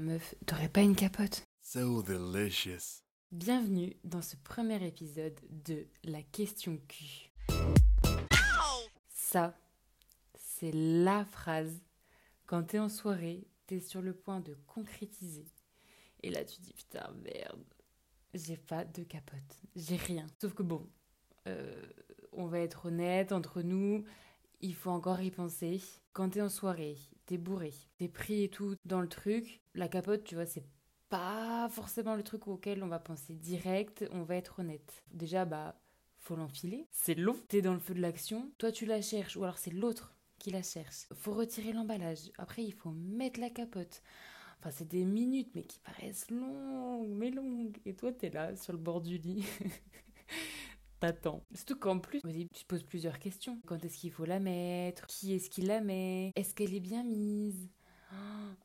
meuf, t'aurais pas une capote So delicious. Bienvenue dans ce premier épisode de La question Q. Ça, c'est la phrase quand t'es en soirée, t'es sur le point de concrétiser. Et là, tu dis putain, merde, j'ai pas de capote, j'ai rien. Sauf que bon, euh, on va être honnête entre nous, il faut encore y penser. Quand t'es en soirée, t'es bourré, t'es pris et tout dans le truc, la capote, tu vois, c'est pas forcément le truc auquel on va penser direct, on va être honnête. Déjà, bah, faut l'enfiler, c'est long, t'es dans le feu de l'action, toi tu la cherches, ou alors c'est l'autre qui la cherche. Faut retirer l'emballage, après il faut mettre la capote. Enfin, c'est des minutes, mais qui paraissent longues, mais longues. Et toi, t'es là, sur le bord du lit. T'attends. Surtout qu'en plus, tu te poses plusieurs questions. Quand est-ce qu'il faut la mettre? Qui est-ce qui la met? Est-ce qu'elle est bien mise?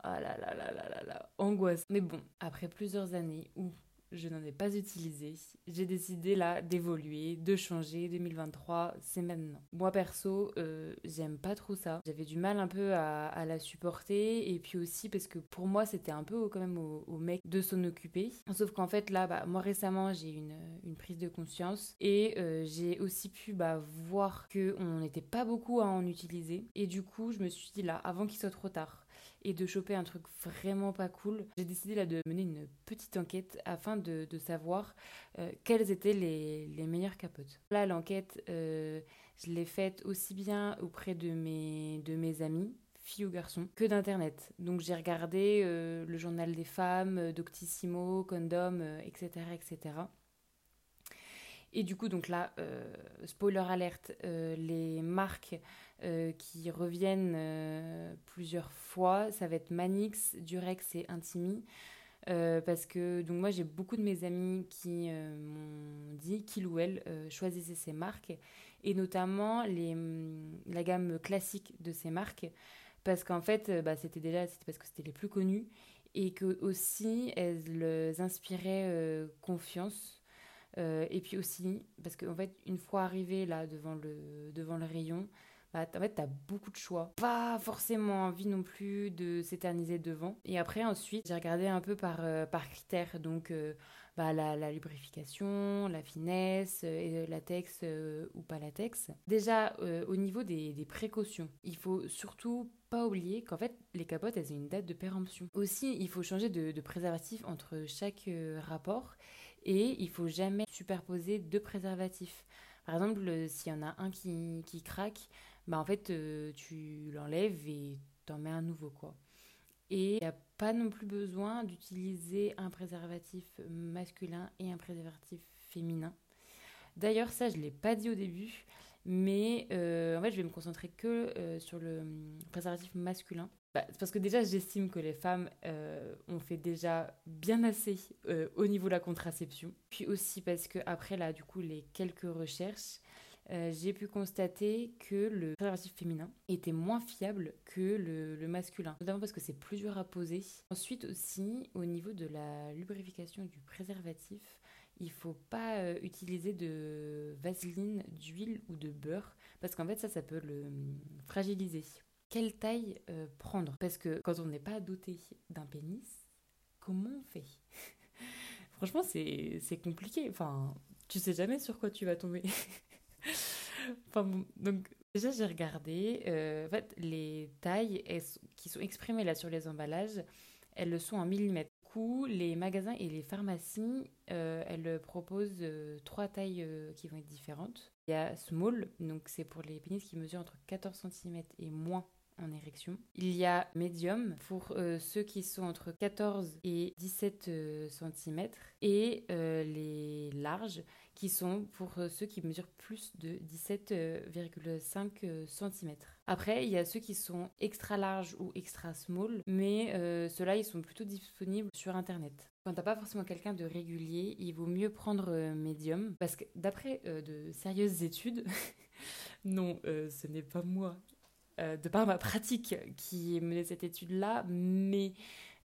Ah là là là là là là, angoisse. Mais bon, après plusieurs années où je n'en ai pas utilisé. J'ai décidé là d'évoluer, de changer. 2023, c'est maintenant. Moi perso, euh, j'aime pas trop ça. J'avais du mal un peu à, la supporter et puis aussi parce que pour moi c'était un peu quand même au, mec de s'en occuper. Sauf qu'en fait là, bah, moi récemment j'ai une, une prise de conscience et euh, j'ai aussi pu bah, voir que on n'était pas beaucoup à en utiliser et du coup je me suis dit là avant qu'il soit trop tard et de choper un truc vraiment pas cool, j'ai décidé là de mener une petite enquête afin de, savoir euh, quelles étaient les, meilleures capotes. Là, l'enquête, euh, je l'ai faite aussi bien auprès de mes, de mes amis, filles ou garçons, que d'internet. Donc j'ai regardé euh, le journal des femmes, Doctissimo, Condom, etc., etc. Et du coup, donc là, euh, spoiler alerte, euh, les marques euh, qui reviennent plusieurs fois, ça va être Manix, Durex et Intimi. parce que donc moi j'ai beaucoup de mes amis qui m'ont dit qu'ils ou elles choisissaient ces marques. Et notamment les, mm, la gamme classique de ces marques. Parce qu'en fait bah, c'était déjà parce que c'était les plus connues. Et que aussi elles inspiraient confiance euh, et puis aussi, parce qu'en fait, une fois arrivé là devant le, devant le rayon, bah, en fait, t'as beaucoup de choix. Pas forcément envie non plus de s'éterniser devant. Et après, ensuite, j'ai regardé un peu par, euh, par critères. Donc, euh, bah, la, lubrification, la finesse, latex ou pas latex. Déjà, au niveau des, précautions, il faut surtout pas oublier qu'en fait, les capotes, elles ont une date de péremption. Aussi, il faut changer de préservatif entre chaque rapport et il faut jamais superposer deux préservatifs. Par exemple, s'il y en a un qui, qui craque, bah en fait, euh, tu l'enlèves et t'en mets un nouveau, quoi. Et il n'y a pas non plus besoin d'utiliser un préservatif masculin et un préservatif féminin. D'ailleurs, ça, je ne l'ai pas dit au début, mais euh, en fait, je vais me concentrer que euh, sur le hum, préservatif masculin. Bah, parce que déjà, j'estime que les femmes euh, ont fait déjà bien assez euh, au niveau de la contraception. Puis aussi parce que après là, du coup, les quelques recherches, euh, j'ai pu constater que le préservatif féminin était moins fiable que le, masculin, notamment parce que c'est plus dur à poser. Ensuite aussi, au niveau de la lubrification du préservatif, il faut pas utiliser de vaseline, d'huile ou de beurre, parce qu'en fait ça, ça peut le fragiliser quelle taille euh, prendre? Parce que quand on n'est pas doté d'un pénis, comment on fait? Franchement, c'est compliqué. Enfin, tu sais jamais sur quoi tu vas tomber. enfin, donc, déjà, j'ai regardé. Euh, en fait, les tailles qui sont exprimées là sur les emballages, elles le sont en millimètres. Du coup, les magasins et les pharmacies, euh, elles proposent trois tailles qui vont être différentes. Il y a small, donc c'est pour les pénis qui mesurent entre 14 cm et moins en érection. Il y a médium pour euh, ceux qui sont entre 14 et 17 euh, cm et euh, les larges qui sont pour ceux qui mesurent plus de 17,5 cm. Après, il y a ceux qui sont extra larges ou extra small, mais ceux-là, ils sont plutôt disponibles sur Internet. Quand t'as pas forcément quelqu'un de régulier, il vaut mieux prendre médium parce que d'après de sérieuses études, non, ce n'est pas moi euh, de par ma pratique qui menait cette étude-là, mais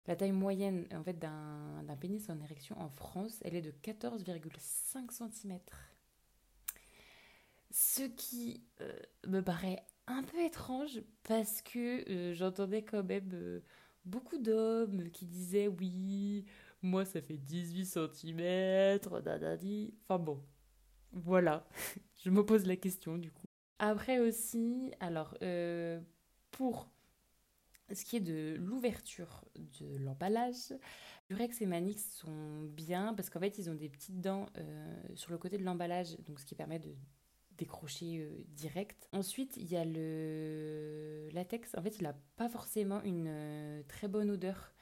la taille moyenne en fait, d'un pénis en érection en France, elle est de 14,5 cm. Ce qui euh, me paraît un peu étrange parce que euh, j'entendais quand même beaucoup d'hommes qui disaient oui, moi ça fait 18 cm, Enfin bon, voilà, je me pose la question du coup. Après aussi, alors euh, pour ce qui est de l'ouverture de l'emballage, Durex et Manix sont bien parce qu'en fait ils ont des petites dents euh, sur le côté de l'emballage, donc ce qui permet de décrocher euh, direct. Ensuite, il y a le latex. En fait, il n'a pas forcément une très bonne odeur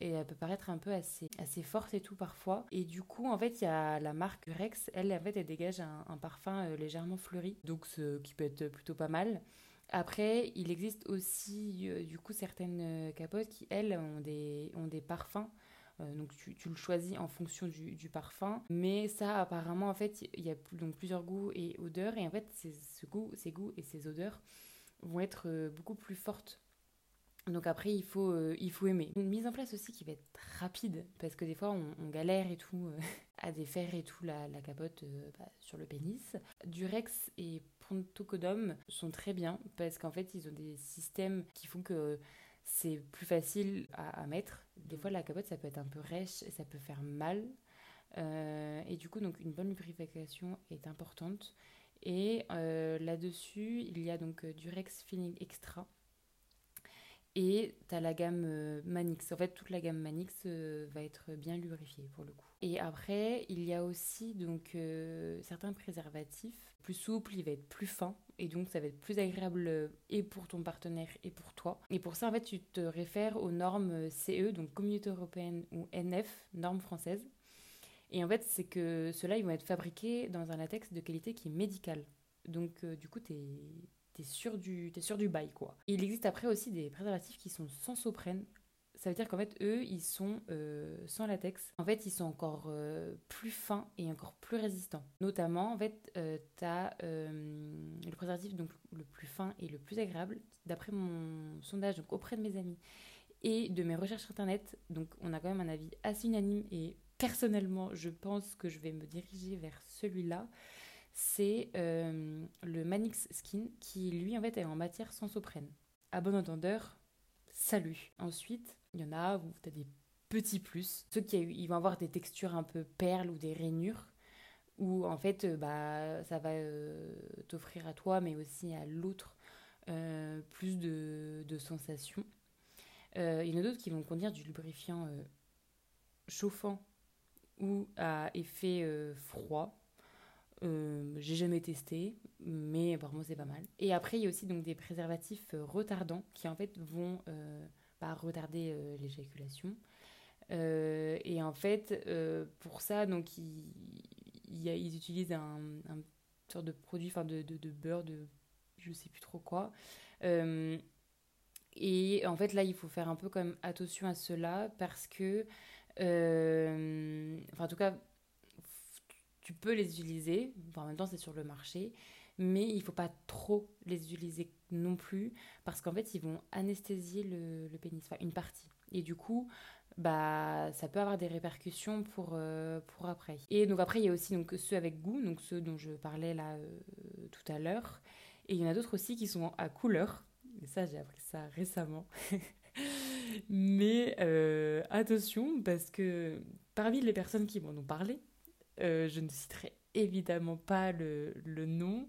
et elle peut paraître un peu assez, assez forte et tout parfois. Et du coup, en fait, il y a la marque Rex, elle, en fait, elle dégage un, parfum euh, légèrement fleuri, donc ce qui peut être plutôt pas mal. Après, il existe aussi euh, du coup certaines euh, capotes qui, elles, ont des, ont des parfums. donc tu, tu, le choisis en fonction du, du, parfum. Mais ça, apparemment, en fait, il y a donc plusieurs goûts et odeurs. Et en fait, ce goût, ces goûts et ces odeurs vont être beaucoup plus fortes donc après, il faut, euh, il faut aimer. Une mise en place aussi qui va être rapide, parce que des fois, on, galère et tout euh, à défaire et tout la, la capote euh, bah, sur le pénis. Durex et Pontocodum sont très bien, parce qu'en fait, ils ont des systèmes qui font que c'est plus facile à, mettre. Des fois, la capote, ça peut être un peu rêche ça peut faire mal. et du coup, donc, une bonne lubrification est importante. Et là-dessus, il y a donc Durex Feeling Extra et tu as la gamme euh, Manix. En fait, toute la gamme Manix euh, va être bien lubrifiée pour le coup. Et après, il y a aussi donc euh, certains préservatifs plus souples, il va être plus fin et donc ça va être plus agréable et pour ton partenaire et pour toi. Et pour ça, en fait, tu te réfères aux normes CE, donc Communauté européenne ou NF, normes françaises. Et en fait, c'est que ceux-là, ils vont être fabriqués dans un latex de qualité qui est médicale. Donc, du coup, tu es t'es sûr du es sûr du bail quoi. il existe après aussi des préservatifs qui sont sans soprène. Ça veut dire qu'en fait eux ils sont euh, sans latex. En fait ils sont encore euh, plus fins et encore plus résistants. Notamment en fait euh, t'as le préservatif donc le plus fin et le plus agréable. D'après mon sondage donc auprès de mes amis et de mes recherches internet donc on a quand même un avis assez unanime et personnellement je pense que je vais me diriger vers celui-là c'est euh, le Manix Skin qui, lui, en fait, est en matière sans soprène. À bon entendeur, salut. Ensuite, il y en a où tu as des petits plus. Ceux qui ils vont avoir des textures un peu perles ou des rainures, où en fait, euh, bah, ça va euh, t'offrir à toi, mais aussi à l'autre, plus de, sensations. il y en a d'autres qui vont contenir du lubrifiant chauffant ou à effet froid euh, j'ai jamais testé, mais apparemment c'est pas mal. Et après, il y a aussi donc des préservatifs euh, retardants qui en fait vont euh, bah, retarder l'éjaculation. et en fait, pour ça, donc ils, utilisent un, un sorte de produit, enfin de, de, de, beurre, de je sais plus trop quoi. et en fait, là, il faut faire un peu même attention à cela parce que, enfin en tout cas, tu peux les utiliser, en même temps c'est sur le marché, mais il faut pas trop les utiliser non plus parce qu'en fait ils vont anesthésier le, pénis, enfin une partie. Et du coup, bah ça peut avoir des répercussions pour, euh, pour après. Et donc après il y a aussi donc ceux avec goût, donc ceux dont je parlais là euh, tout à l'heure. Et il y en a d'autres aussi qui sont à couleur. Et ça j'ai appris ça récemment. Mais euh, attention parce que parmi les personnes qui m'en ont parlé, euh, je ne citerai évidemment pas le, nom,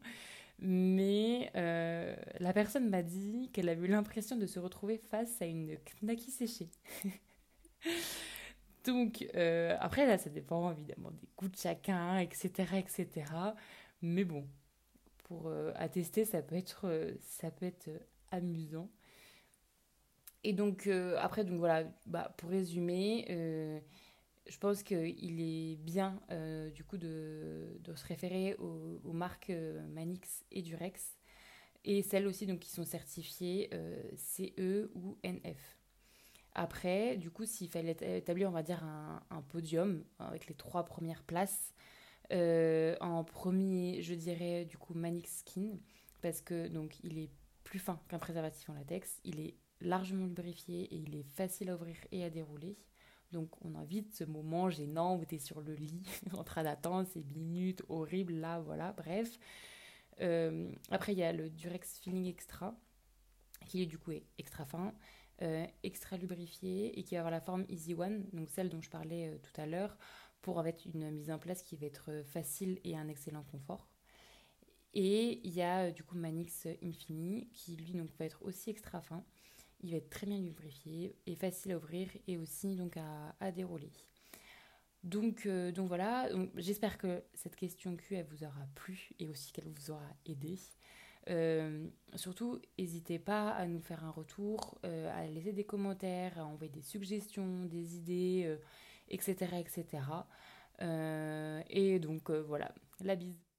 mais euh, la personne m'a dit qu'elle a eu l'impression de se retrouver face à une knacky séchée. Donc, euh, après, là, ça dépend évidemment des goûts de chacun, etc., etc. Mais bon, pour attester, ça peut être, ça peut être amusant. Et donc, après, donc voilà, bah, pour résumer, je pense qu'il est bien euh, du coup de, se référer aux, marques euh, Manix et Durex et celles aussi donc qui sont certifiées euh, CE ou NF. Après, du coup, s'il fallait établir, on va dire, un, un podium avec les trois premières places, en premier, je dirais du coup Manix Skin, parce que donc il est plus fin qu'un préservatif en latex, il est largement lubrifié et il est facile à ouvrir et à dérouler. Donc on invite ce moment gênant où tu es sur le lit en train d'attendre ces minutes horribles là, voilà, bref. Euh, après il y a le Durex Feeling Extra qui est du coup extra fin. extra lubrifié et qui va avoir la forme Easy One, donc celle dont je parlais tout à l'heure, pour avoir une mise en place qui va être facile et un excellent confort. Et il y a du coup Manix Infini qui lui donc va être aussi extra fin. Il va être très bien lubrifié et facile à ouvrir et aussi donc à dérouler. Donc, euh, voilà, j'espère que cette question Q, elle vous aura plu et aussi qu'elle vous aura aidé. Euh, surtout, n'hésitez pas à nous faire un retour, euh, à laisser des commentaires, à envoyer des suggestions, des idées, etc. etc. et donc voilà, la bise.